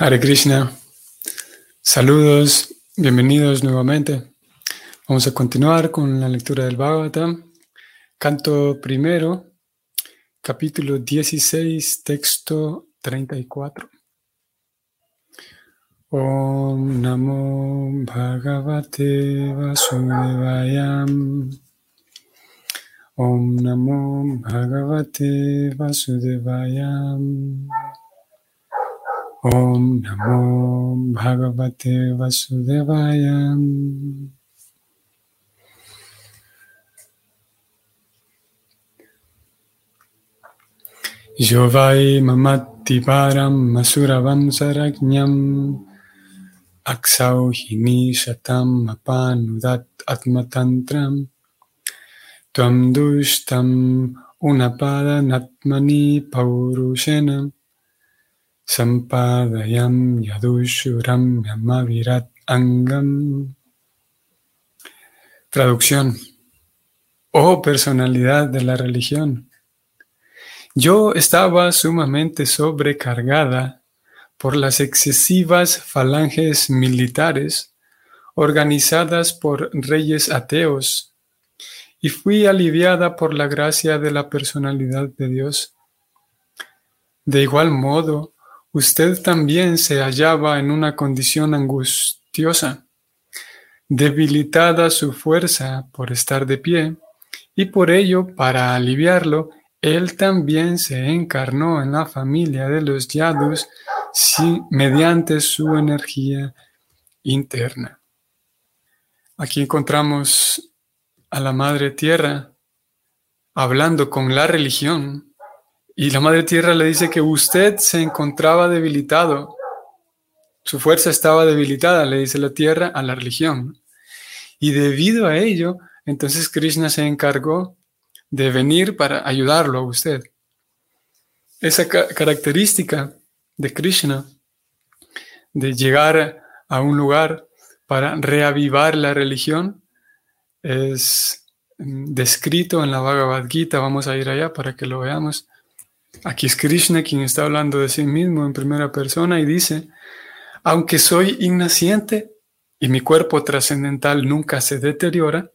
Hare Krishna. Saludos, bienvenidos nuevamente. Vamos a continuar con la lectura del Bhagavatam. Canto primero, capítulo 16, texto 34. Om Namo Bhagavate Vasudevayam. Om Namo Bhagavate Vasudevayam. Om Namo Bhagavate Vasudevaya. Yovai mamati param masuravam sarajñam. Aksauhini shatam apanudat atmatantram. Tvam dushtam unapada natmani paurushenam Sampadayam Yadushuram Yamavirat Angam. Traducción. Oh personalidad de la religión. Yo estaba sumamente sobrecargada por las excesivas falanges militares organizadas por reyes ateos y fui aliviada por la gracia de la personalidad de Dios. De igual modo, usted también se hallaba en una condición angustiosa, debilitada su fuerza por estar de pie, y por ello, para aliviarlo, él también se encarnó en la familia de los Yadus mediante su energía interna. Aquí encontramos a la Madre Tierra hablando con la religión y la Madre Tierra le dice que usted se encontraba debilitado. Su fuerza estaba debilitada, le dice la Tierra a la religión. Y debido a ello, entonces Krishna se encargó de venir para ayudarlo a usted. Esa característica de Krishna, de llegar a un lugar para reavivar la religión, es descrito en la Bhagavad Gita. Vamos a ir allá para que lo veamos. Aquí es Krishna quien está hablando de sí mismo en primera persona y dice, aunque soy innaciente y mi cuerpo trascendental nunca se deteriora,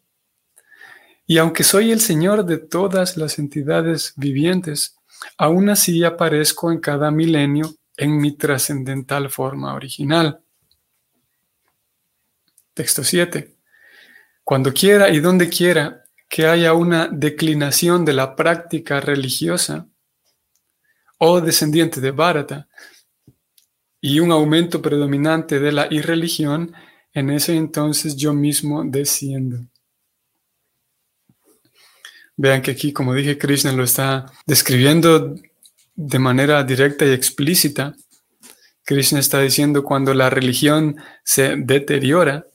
y aunque soy el Señor de todas las entidades vivientes, aún así aparezco en cada milenio en mi trascendental forma original. Texto 7. Cuando quiera y donde quiera que haya una declinación de la práctica religiosa, o descendiente de Bharata, y un aumento predominante de la irreligión, en ese entonces yo mismo desciendo. Vean que aquí, como dije, Krishna lo está describiendo de manera directa y explícita. Krishna está diciendo cuando la religión se deteriora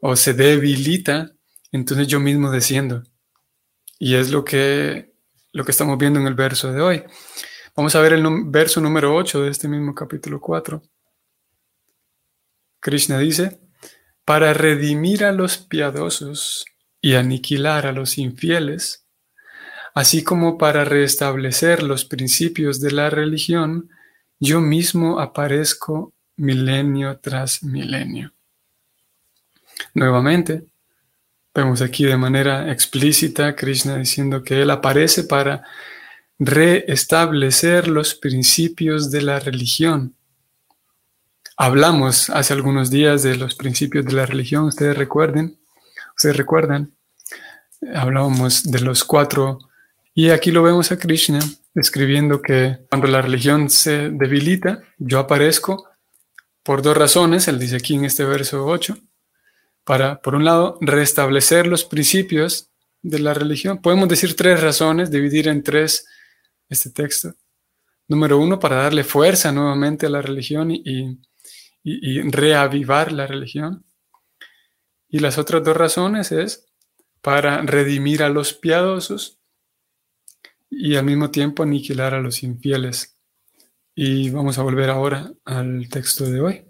o se debilita, entonces yo mismo desciendo. Y es lo que, lo que estamos viendo en el verso de hoy. Vamos a ver el verso número 8 de este mismo capítulo 4. Krishna dice, para redimir a los piadosos y aniquilar a los infieles, así como para restablecer los principios de la religión, yo mismo aparezco milenio tras milenio. Nuevamente, vemos aquí de manera explícita Krishna diciendo que Él aparece para reestablecer los principios de la religión. Hablamos hace algunos días de los principios de la religión, ustedes recuerden, ustedes recuerdan, hablábamos de los cuatro, y aquí lo vemos a Krishna escribiendo que cuando la religión se debilita, yo aparezco por dos razones, él dice aquí en este verso 8, para, por un lado, restablecer los principios de la religión. Podemos decir tres razones, dividir en tres este texto. Número uno, para darle fuerza nuevamente a la religión y, reavivar la religión. Y las otras dos razones es para redimir a los piadosos y al mismo tiempo aniquilar a los infieles. Y vamos a volver ahora al texto de hoy.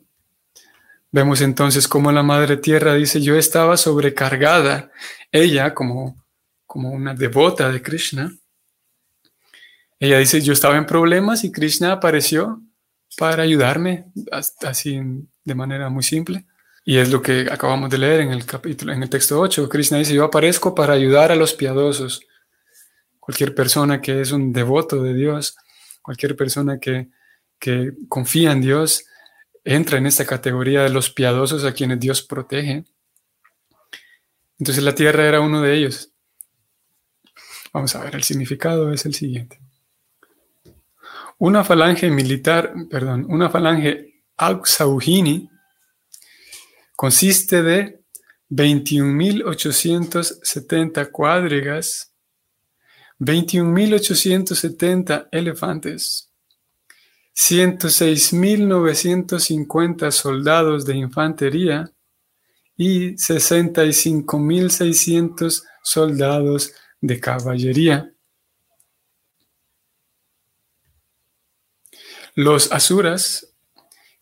Vemos entonces cómo la Madre Tierra dice, yo estaba sobrecargada, ella como, como una devota de Krishna, ella dice, yo estaba en problemas y Krishna apareció para ayudarme, así de manera muy simple. Y es lo que acabamos de leer en el capítulo, en el texto 8. Krishna dice, yo aparezco para ayudar a los piadosos. Cualquier persona que es un devoto de Dios, cualquier persona que, que confía en Dios, entra en esta categoría de los piadosos a quienes Dios protege. Entonces la tierra era uno de ellos. Vamos a ver, el significado es el siguiente. Una falange militar, perdón, una falange Auxauhini consiste de 21.870 cuadrigas, 21.870 elefantes, 106.950 soldados de infantería y 65.600 soldados de caballería. Los asuras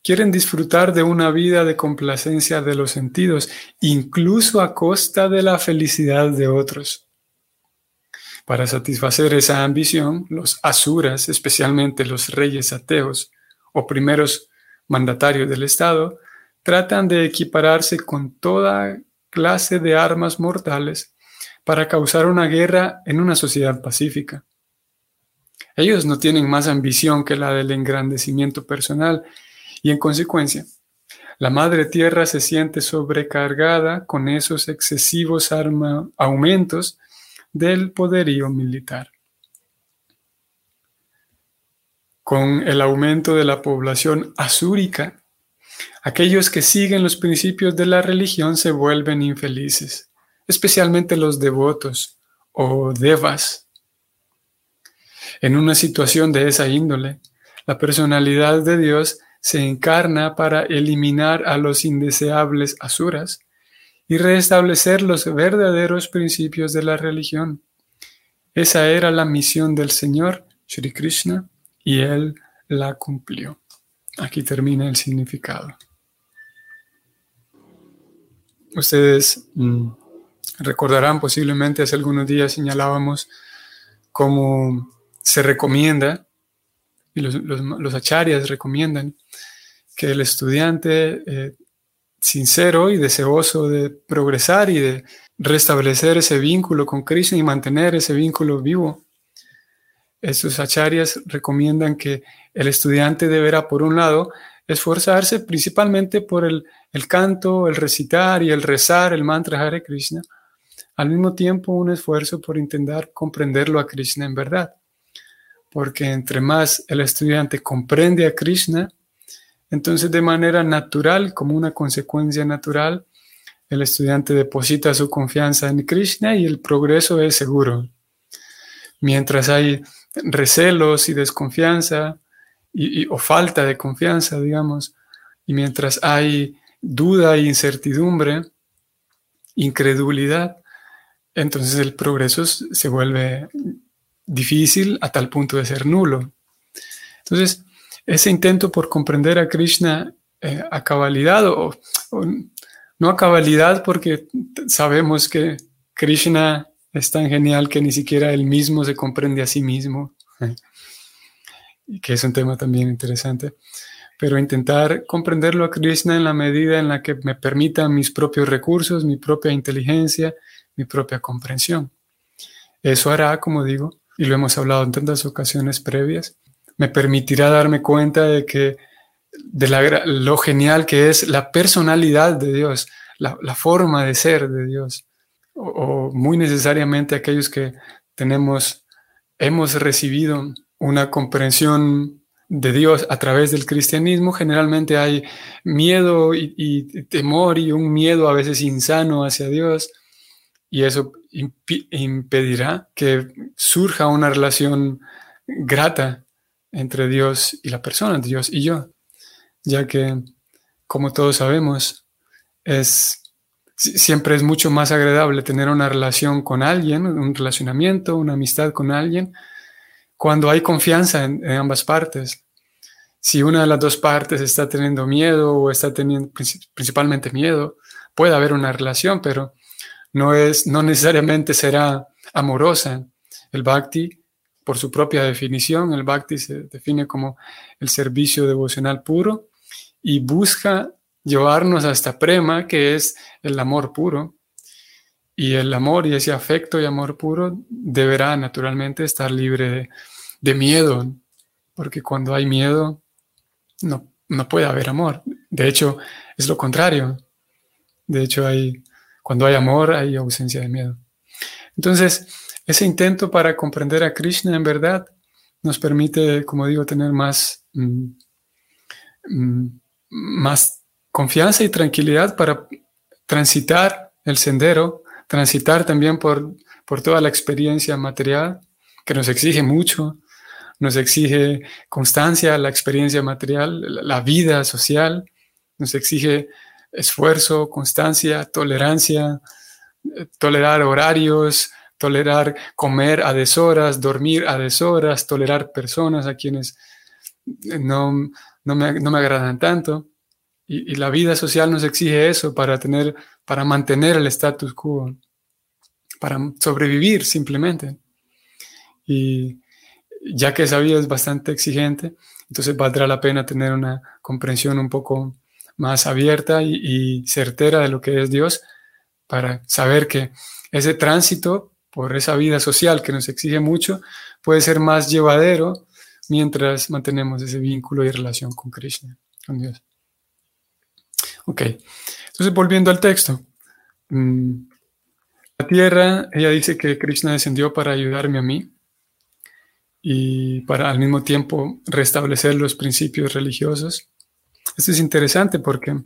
quieren disfrutar de una vida de complacencia de los sentidos, incluso a costa de la felicidad de otros. Para satisfacer esa ambición, los asuras, especialmente los reyes ateos o primeros mandatarios del Estado, tratan de equipararse con toda clase de armas mortales para causar una guerra en una sociedad pacífica. Ellos no tienen más ambición que la del engrandecimiento personal y en consecuencia, la Madre Tierra se siente sobrecargada con esos excesivos aumentos del poderío militar. Con el aumento de la población asúrica, aquellos que siguen los principios de la religión se vuelven infelices, especialmente los devotos o devas. En una situación de esa índole, la personalidad de Dios se encarna para eliminar a los indeseables asuras y restablecer los verdaderos principios de la religión. Esa era la misión del Señor, Sri Krishna, y él la cumplió. Aquí termina el significado. Ustedes mm, recordarán posiblemente hace algunos días señalábamos cómo se recomienda y los, acharyas recomiendan que el estudiante eh, sincero y deseoso de progresar y de restablecer ese vínculo con Krishna y mantener ese vínculo vivo, esos acharyas recomiendan que el estudiante deberá, por un lado, esforzarse principalmente por el, el canto, el recitar y el rezar el mantra Hare Krishna, al mismo tiempo un esfuerzo por intentar comprenderlo a Krishna en verdad porque entre más el estudiante comprende a Krishna, entonces de manera natural, como una consecuencia natural, el estudiante deposita su confianza en Krishna y el progreso es seguro. Mientras hay recelos y desconfianza o falta de confianza, digamos, y mientras hay duda e incertidumbre, incredulidad, entonces el progreso se vuelve difícil a tal punto de ser nulo. Entonces, ese intento por comprender a Krishna eh, a cabalidad, o, no a cabalidad porque sabemos que Krishna es tan genial que ni siquiera él mismo se comprende a sí mismo, y que es un tema también interesante, pero intentar comprenderlo a Krishna en la medida en la que me permitan mis propios recursos, mi propia inteligencia, mi propia comprensión. Eso hará, como digo, y lo hemos hablado en tantas ocasiones previas, me permitirá darme cuenta de que de lo genial que es la personalidad de Dios, la, forma de ser de Dios, o, muy necesariamente aquellos que tenemos, hemos recibido una comprensión de Dios a través del cristianismo, generalmente hay miedo y temor y un miedo a veces insano hacia Dios, y eso impedirá que surja una relación grata entre Dios y la persona, Dios y yo, ya que, como todos sabemos, es, siempre es mucho más agradable tener una relación con alguien, un relacionamiento, una amistad con alguien, cuando hay confianza en, en ambas partes. Si una de las dos partes está teniendo miedo o está teniendo principalmente miedo, puede haber una relación, pero no, es, no necesariamente será amorosa. El bhakti por su propia definición. El bhakti se define como el servicio devocional puro y busca llevarnos hasta prema, que es el amor puro. Y el amor y ese afecto y amor puro deberá naturalmente estar libre de, miedo, porque cuando hay miedo no, no puede haber amor. De hecho, es lo contrario. De hecho, hay, cuando hay amor hay ausencia de miedo. Entonces, ese intento para comprender a Krishna en verdad nos permite, como digo, tener más, mm, mm, más confianza y tranquilidad para transitar el sendero, transitar también por, por toda la experiencia material que nos exige mucho, nos exige constancia, la experiencia material, la vida social, nos exige esfuerzo, constancia, tolerancia, eh, tolerar horarios, tolerar comer a deshoras, dormir a deshoras, tolerar personas a quienes no, no, me, no me, agradan tanto. Y, y, la vida social nos exige eso para, tener, para mantener el status quo, para sobrevivir simplemente. Y ya que esa vida es bastante exigente, entonces valdrá la pena tener una comprensión un poco más abierta y, certera de lo que es Dios para saber que ese tránsito por esa vida social que nos exige mucho, puede ser más llevadero mientras mantenemos ese vínculo y relación con Krishna, con Dios. Ok, entonces volviendo al texto. Mm, la tierra, ella dice que Krishna descendió para ayudarme a mí y para al mismo tiempo restablecer los principios religiosos. Esto es interesante porque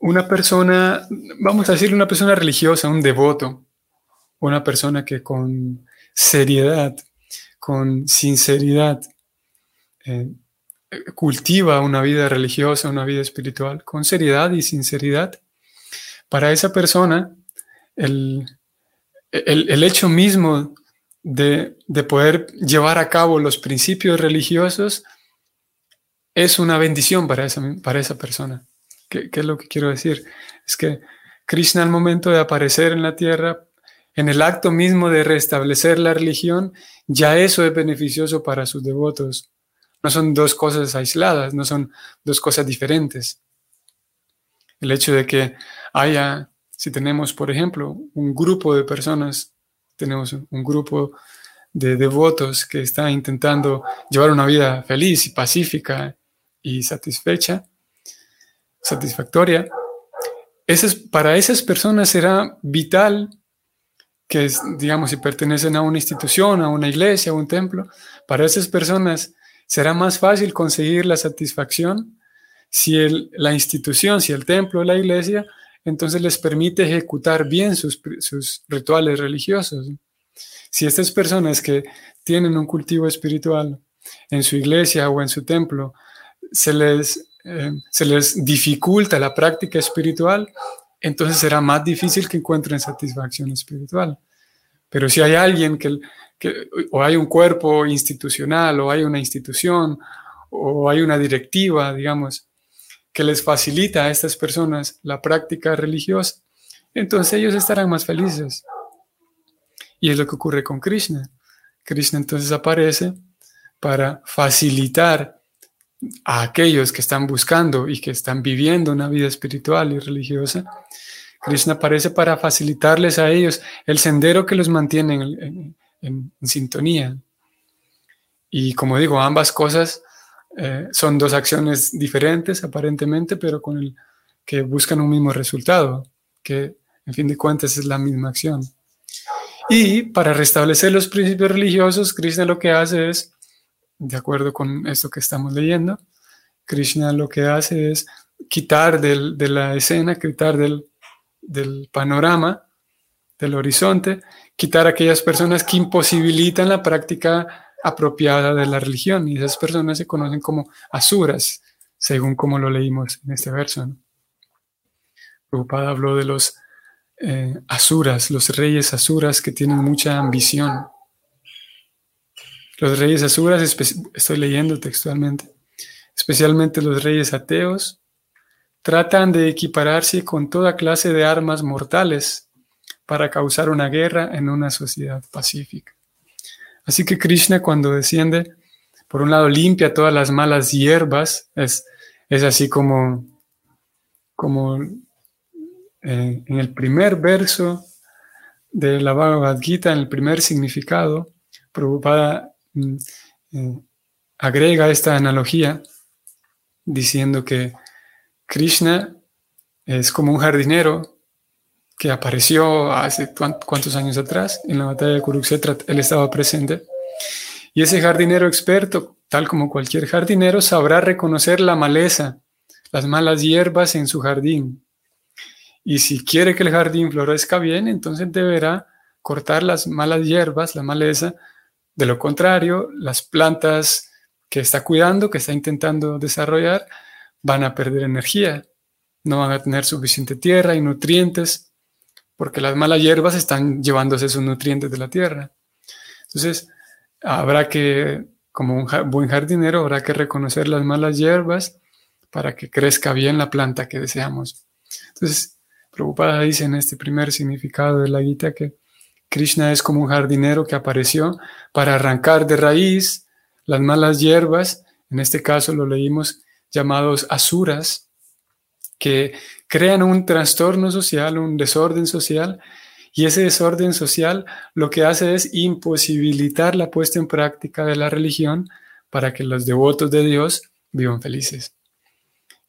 una persona, vamos a decir una persona religiosa, un devoto, una persona que con seriedad, con sinceridad, eh, cultiva una vida religiosa, una vida espiritual, con seriedad y sinceridad, para esa persona el, hecho mismo de, poder llevar a cabo los principios religiosos es una bendición para esa, para esa persona. ¿Qué, ¿Qué, es lo que quiero decir? Es que Krishna al momento de aparecer en la tierra en el acto mismo de restablecer la religión, ya eso es beneficioso para sus devotos. No son dos cosas aisladas, no son dos cosas diferentes. El hecho de que haya, si tenemos, por ejemplo, un grupo de personas, tenemos un grupo de devotos que está intentando llevar una vida feliz y pacífica y satisfecha, satisfactoria, para esas personas será vital que digamos, si pertenecen a una institución, a una iglesia, a un templo, para esas personas será más fácil conseguir la satisfacción si el, la institución, si el templo, la iglesia, entonces les permite ejecutar bien sus, sus rituales religiosos. Si estas personas que tienen un cultivo espiritual en su iglesia o en su templo, se les, eh, se les dificulta la práctica espiritual, entonces será más difícil que encuentren satisfacción espiritual. Pero si hay alguien que, o hay un cuerpo institucional, o hay una institución, o hay una directiva, digamos, que les facilita a estas personas la práctica religiosa, entonces ellos estarán más felices. Y es lo que ocurre con Krishna. Krishna entonces aparece para facilitar a aquellos que están buscando y que están viviendo una vida espiritual y religiosa, Krishna aparece para facilitarles a ellos el sendero que los mantiene en, sintonía. Y como digo, ambas cosas eh, son dos acciones diferentes aparentemente, pero con el que buscan un mismo resultado, que en fin de cuentas es la misma acción. Y para restablecer los principios religiosos, Krishna lo que hace es de acuerdo con esto que estamos leyendo, Krishna lo que hace es quitar de la escena, quitar del, panorama, del horizonte, quitar aquellas personas que imposibilitan la práctica apropiada de la religión. Y esas personas se conocen como asuras, según como lo leímos en este verso. ¿no? Prabhupada habló de los eh, asuras, los reyes asuras que tienen mucha ambición. Los reyes asuras, estoy leyendo textualmente, especialmente los reyes ateos, tratan de equipararse con toda clase de armas mortales para causar una guerra en una sociedad pacífica. Así que Krishna cuando desciende, por un lado limpia todas las malas hierbas, es, es así como, como eh, en el primer verso de la Bhagavad Gita, en el primer significado, Prabhupada eh, agrega esta analogía diciendo que Krishna es como un jardinero que apareció hace cuántos años atrás en la batalla de Kurukshetra, él estaba presente. Y ese jardinero experto, tal como cualquier jardinero, sabrá reconocer la maleza, las malas hierbas en su jardín. Y si quiere que el jardín florezca bien, entonces deberá cortar las malas hierbas, la maleza. De lo contrario, las plantas que está cuidando, que está intentando desarrollar, van a perder energía, no van a tener suficiente tierra y nutrientes porque las malas hierbas están llevándose esos nutrientes de la tierra. Entonces, habrá que, como un buen jardinero, habrá que reconocer las malas hierbas para que crezca bien la planta que deseamos. Entonces, Prabhupada dice en este primer significado de la Gita que Krishna es como un jardinero que apareció para arrancar de raíz las malas hierbas, en este caso lo leímos llamados asuras, que crean un trastorno social, un desorden social, y ese desorden social lo que hace es imposibilitar la puesta en práctica de la religión para que los devotos de Dios vivan felices.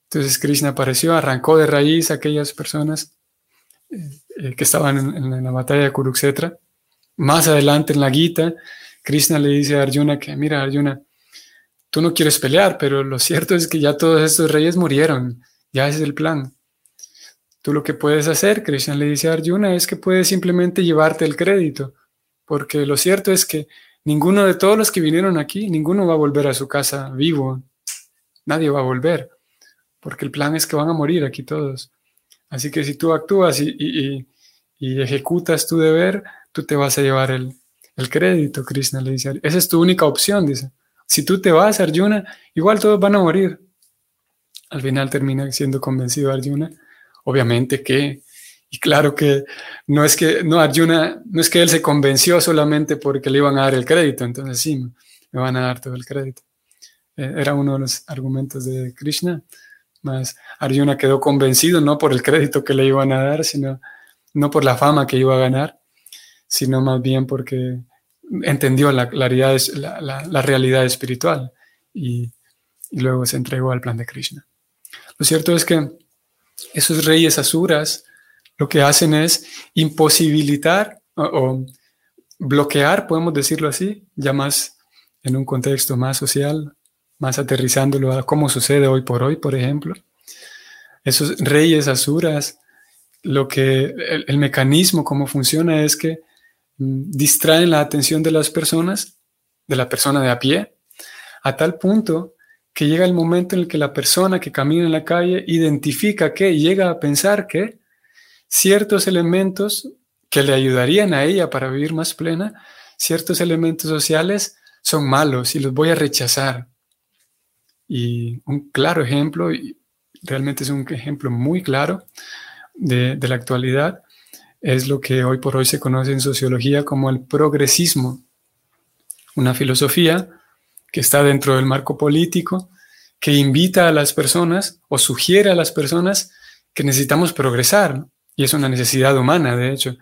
Entonces Krishna apareció, arrancó de raíz aquellas personas eh, que estaban en, la batalla de Kurukshetra. Más adelante en la Gita, Krishna le dice a Arjuna que, mira Arjuna, tú no quieres pelear, pero lo cierto es que ya todos estos reyes murieron ya ese es el plan. Tú lo que puedes hacer, Krishna le dice a Arjuna, es que puedes simplemente llevarte el crédito, porque lo cierto es que ninguno de todos los que vinieron aquí, ninguno va a volver a su casa vivo. Nadie va a volver, porque el plan es que van a morir aquí todos. Así que si tú actúas y, ejecutas tu deber, tú te vas a llevar el, el crédito, Krishna le dice. Esa es tu única opción, dice. Si tú te vas, Arjuna, igual todos van a morir al final termina siendo convencido Arjuna. Obviamente que, y claro que no es que, no, Arjuna, no es que él se convenció solamente porque le iban a dar el crédito, entonces sí, me van a dar todo el crédito. Eh, era uno de los argumentos de Krishna, más Arjuna quedó convencido no por el crédito que le iban a dar, sino no por la fama que iba a ganar, sino más bien porque entendió la, claridad, la, la realidad espiritual y luego se entregó al plan de Krishna. Lo cierto es que esos reyes asuras lo que hacen es imposibilitar o, bloquear, podemos decirlo así, ya más en un contexto más social, más aterrizándolo a cómo sucede hoy por hoy, por ejemplo. Esos reyes asuras, lo que el, mecanismo, cómo funciona es que mm, distraen la atención de las personas, de la persona de a pie, a tal punto que llega el momento en el que la persona que camina en la calle identifica que llega a pensar que ciertos elementos que le ayudarían a ella para vivir más plena, ciertos elementos sociales son malos y los voy a rechazar. Y un claro ejemplo, y realmente es un ejemplo muy claro de, de la actualidad, es lo que hoy por hoy se conoce en sociología como el progresismo, una filosofía que está dentro del marco político, que invita a las personas o sugiere a las personas que necesitamos progresar. Y es una necesidad humana, de hecho,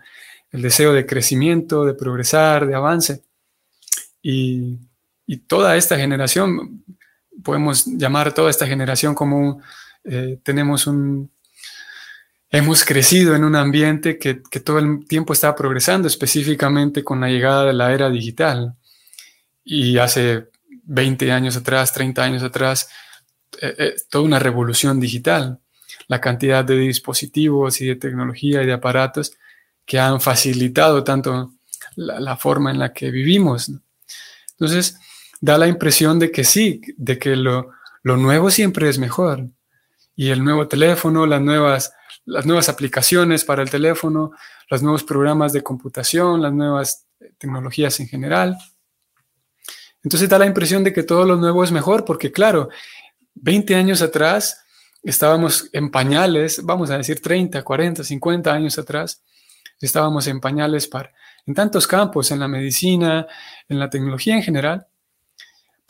el deseo de crecimiento, de progresar, de avance. Y, toda esta generación, podemos llamar toda esta generación como eh, tenemos un, hemos crecido en un ambiente que, que, todo el tiempo está progresando, específicamente con la llegada de la era digital. Y hace 20 años atrás, 30 años atrás, eh, eh, toda una revolución digital. La cantidad de dispositivos y de tecnología y de aparatos que han facilitado tanto la, forma en la que vivimos. Entonces, da la impresión de que sí, de que lo, lo nuevo siempre es mejor. Y el nuevo teléfono, las nuevas, las nuevas aplicaciones para el teléfono, los nuevos programas de computación, las nuevas tecnologías en general, entonces da la impresión de que todo lo nuevo es mejor, porque claro, 20 años atrás estábamos en pañales, vamos a decir 30, 40, 50 años atrás, estábamos en pañales para, en tantos campos, en la medicina, en la tecnología en general.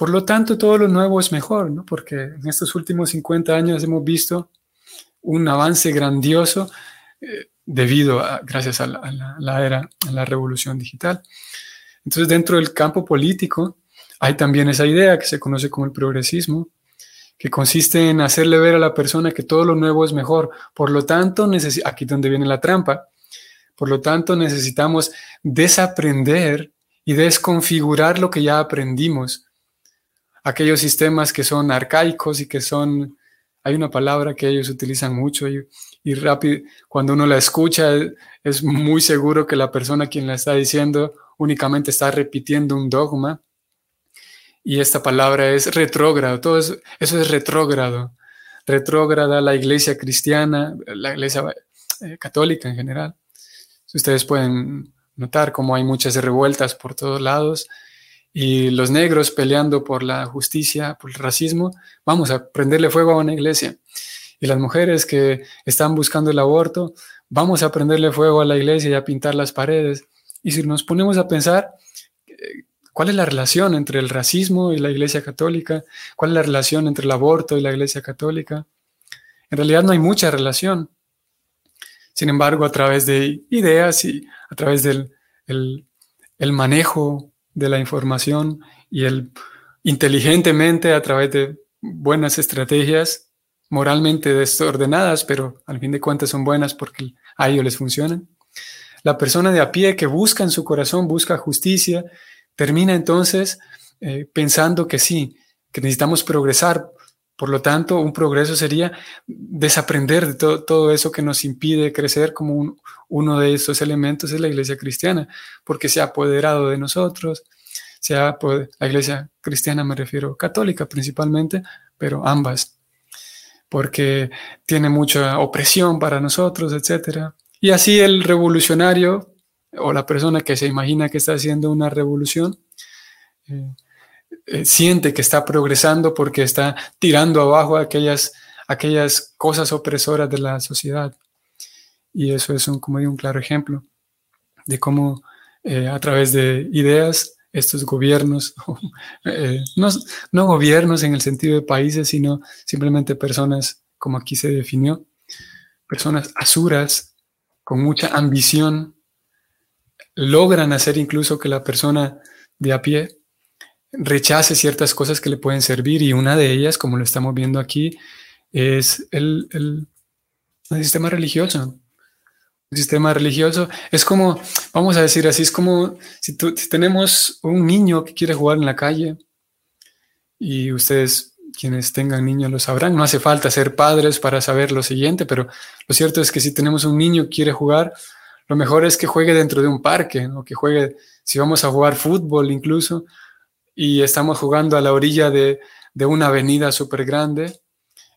Por lo tanto, todo lo nuevo es mejor, ¿no? porque en estos últimos 50 años hemos visto un avance grandioso eh, debido a, gracias a la, era, a la revolución digital. Entonces, dentro del campo político hay también esa idea que se conoce como el progresismo, que consiste en hacerle ver a la persona que todo lo nuevo es mejor. Por lo tanto, aquí donde viene la trampa, por lo tanto necesitamos desaprender y desconfigurar lo que ya aprendimos. Aquellos sistemas que son arcaicos y que son, hay una palabra que ellos utilizan mucho y, y rápido, cuando uno la escucha es muy seguro que la persona quien la está diciendo únicamente está repitiendo un dogma y esta palabra es retrógrado, todo eso, eso es retrógrado. Retrógrada la iglesia cristiana, la iglesia eh, católica en general. Ustedes pueden notar cómo hay muchas revueltas por todos lados y los negros peleando por la justicia, por el racismo, vamos a prenderle fuego a una iglesia. Y las mujeres que están buscando el aborto, vamos a prenderle fuego a la iglesia y a pintar las paredes. Y si nos ponemos a pensar, ¿Cuál es la relación entre el racismo y la Iglesia Católica? ¿Cuál es la relación entre el aborto y la Iglesia Católica? En realidad no hay mucha relación. Sin embargo, a través de ideas y a través del el, manejo de la información y el inteligentemente a través de buenas estrategias moralmente desordenadas, pero al fin de cuentas son buenas porque a ellos les funcionan. La persona de a pie que busca en su corazón, busca justicia, termina entonces eh, pensando que sí, que necesitamos progresar. Por lo tanto, un progreso sería desaprender de todo eso que nos impide crecer como uno de estos elementos es la iglesia cristiana, porque se ha apoderado de nosotros, se ha, la iglesia cristiana me refiero católica principalmente, pero ambas, porque tiene mucha opresión para nosotros, etc. Y así el revolucionario o la persona que se imagina que está haciendo una revolución, eh, siente que está progresando porque está tirando abajo aquellas, aquellas cosas opresoras de la sociedad. Y eso es un, como un claro ejemplo de cómo eh, a través de ideas estos gobiernos, no, no gobiernos en el sentido de países, sino simplemente personas, como aquí se definió, personas asuras, con mucha ambición, logran hacer incluso que la persona de a pie rechace ciertas cosas que le pueden servir y una de ellas, como lo estamos viendo aquí, es el, sistema religioso. El sistema religioso es como, vamos a decir así, es como si, si tenemos un niño que quiere jugar en la calle y ustedes quienes tengan niños lo sabrán, no hace falta ser padres para saber lo siguiente, pero lo cierto es que si tenemos un niño que quiere jugar, lo mejor es que juegue dentro de un parque, o que juegue, si vamos a jugar fútbol incluso, y estamos jugando a la orilla de, una avenida súper grande,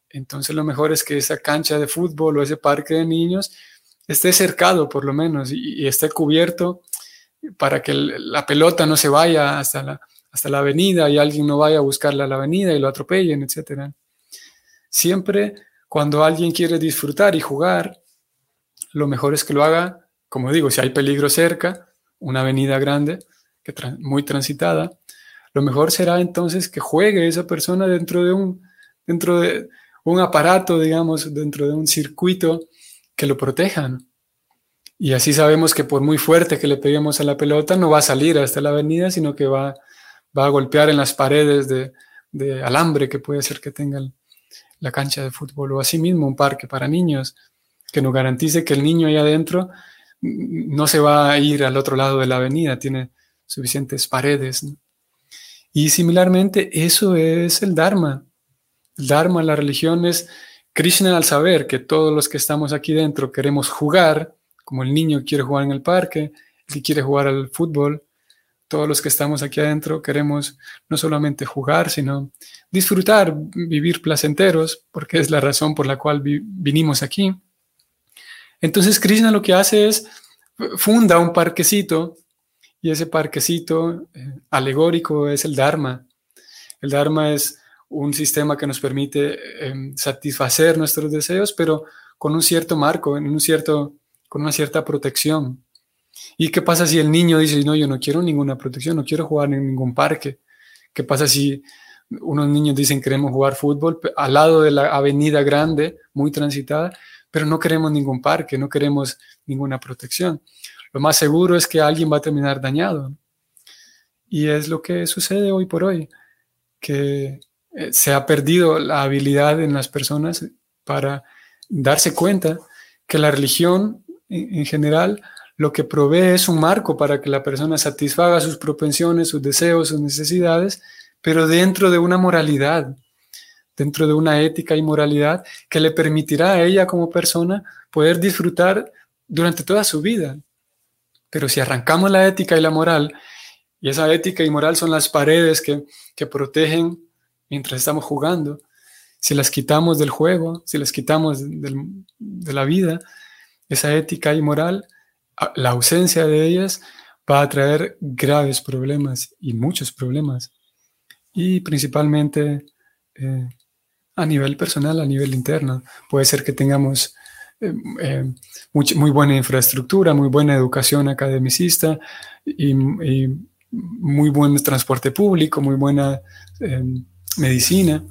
entonces lo mejor es que esa cancha de fútbol o ese parque de niños esté cercado por lo menos y, esté cubierto para que la pelota no se vaya hasta la, hasta la avenida y alguien no vaya a buscarla a la avenida y lo atropellen, etc. Siempre cuando alguien quiere disfrutar y jugar, lo mejor es que lo haga como digo, si hay peligro cerca, una avenida grande, que muy transitada, lo mejor será entonces que juegue esa persona dentro de un, dentro de un aparato, digamos, dentro de un circuito que lo protejan. Y así sabemos que por muy fuerte que le peguemos a la pelota, no va a salir hasta la avenida, sino que va, va a golpear en las paredes de, alambre que puede ser que tenga la cancha de fútbol o así mismo un parque para niños, que nos garantice que el niño ahí adentro no se va a ir al otro lado de la avenida, tiene suficientes paredes. Y similarmente, eso es el Dharma. El Dharma, la religión es Krishna al saber que todos los que estamos aquí dentro queremos jugar, como el niño quiere jugar en el parque, el que quiere jugar al fútbol, todos los que estamos aquí adentro queremos no solamente jugar, sino disfrutar, vivir placenteros, porque es la razón por la cual vinimos aquí. Entonces Krishna lo que hace es funda un parquecito y ese parquecito eh, alegórico es el Dharma. El Dharma es un sistema que nos permite em, satisfacer nuestros deseos, pero con un cierto marco, con una cierta protección. ¿Y qué pasa si el niño dice, no, yo no quiero ninguna protección, no quiero jugar en ningún parque? ¿Qué pasa si unos niños dicen queremos jugar fútbol al lado de la avenida grande, muy transitada, pero no queremos ningún parque, no queremos ninguna protección? Lo más seguro es que alguien va a terminar dañado. Y es lo que sucede hoy por hoy, que eh, se ha perdido la habilidad en las personas para darse cuenta que la religión en general lo que provee es un marco para que la persona satisfaga sus propensiones, sus deseos, sus necesidades, pero dentro de una moralidad, dentro de una ética y moralidad que le permitirá a ella como persona poder disfrutar durante toda su vida. Pero si arrancamos la ética y la moral, y esa ética y moral son las paredes que, que protegen mientras estamos jugando, si las quitamos del juego, si las quitamos de la vida, esa ética y moral la ausencia de ellas va a traer graves problemas y muchos problemas. Y principalmente eh, a nivel personal, a nivel interno. Puede ser que tengamos eh, eh, muy, buena infraestructura, muy buena educación academicista y, muy buen transporte público, muy buena medicina.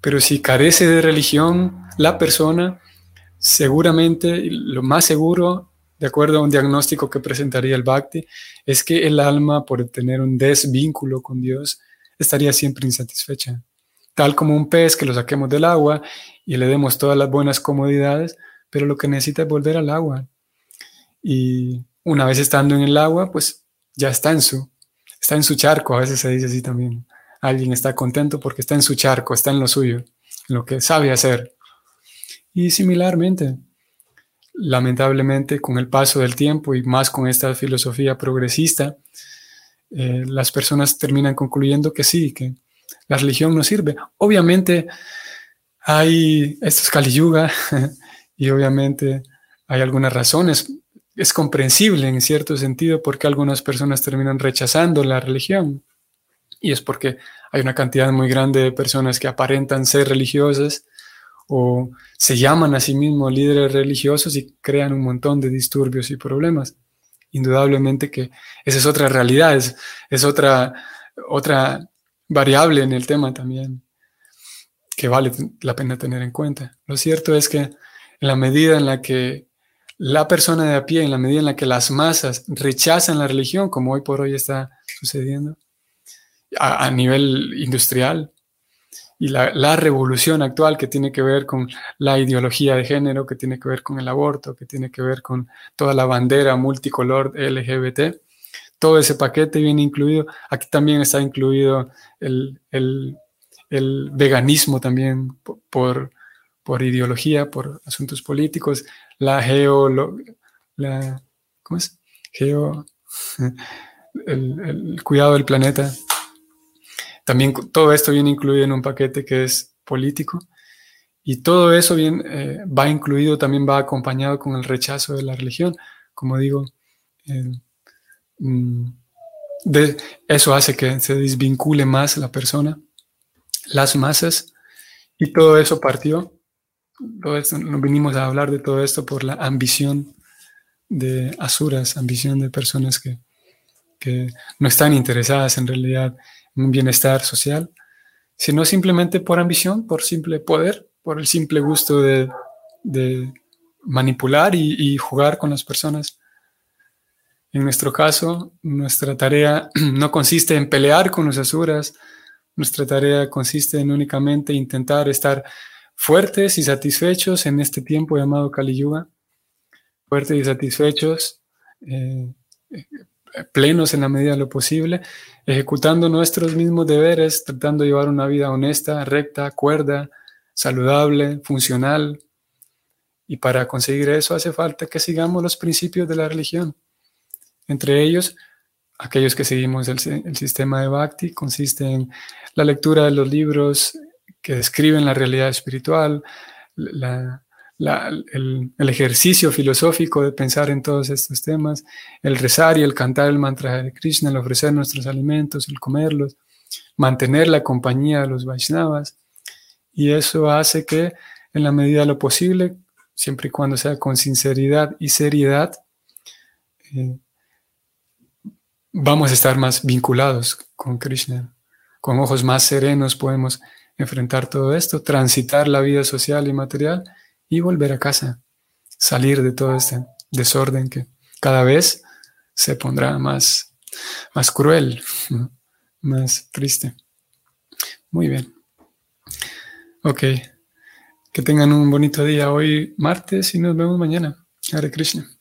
Pero si carece de religión, la persona, seguramente, lo más seguro de acuerdo a un diagnóstico que presentaría el Bhakti, es que el alma, por tener un desvínculo con Dios, estaría siempre insatisfecha. Tal como un pez que lo saquemos del agua y le demos todas las buenas comodidades, pero lo que necesita es volver al agua. Y una vez estando en el agua, pues ya está en su, está en su charco, a veces se dice así también. Alguien está contento porque está en su charco, está en lo suyo, en lo que sabe hacer. Y similarmente, lamentablemente con el paso del tiempo y más con esta filosofía progresista, eh, las personas terminan concluyendo que sí, que la religión no sirve. Obviamente hay, esto es Kali Yuga, y obviamente hay algunas razones. Es comprensible en cierto sentido porque algunas personas terminan rechazando la religión. Y es porque hay una cantidad muy grande de personas que aparentan ser religiosas o se llaman a sí mismos líderes religiosos y crean un montón de disturbios y problemas. Indudablemente que esa es otra realidad, es, otra, otra variable en el tema también que vale la pena tener en cuenta. Lo cierto es que en la medida en la que la persona de a pie, en la medida en la que las masas rechazan la religión, como hoy por hoy está sucediendo, a nivel industrial, y la, revolución actual que tiene que ver con la ideología de género, que tiene que ver con el aborto, que tiene que ver con toda la bandera multicolor LGBT, todo ese paquete viene incluido. Aquí también está incluido el, veganismo también por ideología, por asuntos políticos, la geo, la, ¿cómo es? Geo, el cuidado del planeta, también todo esto viene incluido en un paquete que es político y todo eso bien, eh, va incluido, también va acompañado con el rechazo de la religión. Como digo, mm, eso hace que se desvincule más la persona, las masas, y todo eso partió. Nos vinimos a hablar de todo esto por la ambición de asuras, ambición de personas que, que no están interesadas en realidad un bienestar social, sino simplemente por ambición, por simple poder, por el simple gusto de, manipular y, jugar con las personas. En nuestro caso, nuestra tarea no consiste en pelear con los asuras, nuestra tarea consiste en únicamente intentar estar fuertes y satisfechos en este tiempo llamado Kali Yuga, fuertes y satisfechos, eh, plenos en la medida de lo posible, ejecutando nuestros mismos deberes, tratando de llevar una vida honesta, recta, cuerda, saludable, funcional. Y para conseguir eso hace falta que sigamos los principios de la religión. Entre ellos, aquellos que seguimos el, el sistema de Bhakti consiste en la lectura de los libros que describen la realidad espiritual, el, ejercicio filosófico de pensar en todos estos temas, el rezar y el cantar el mantra de Krishna, el ofrecer nuestros alimentos, el comerlos, mantener la compañía de los Vaishnavas. Y eso hace que, en la medida de lo posible, siempre y cuando sea con sinceridad y seriedad, eh, vamos a estar más vinculados con Krishna. Con ojos más serenos podemos enfrentar todo esto, transitar la vida social y material y volver a casa, salir de todo este desorden que cada vez se pondrá más, más cruel, más triste. Muy bien. Ok. Que tengan un bonito día hoy martes y nos vemos mañana. Hare Krishna.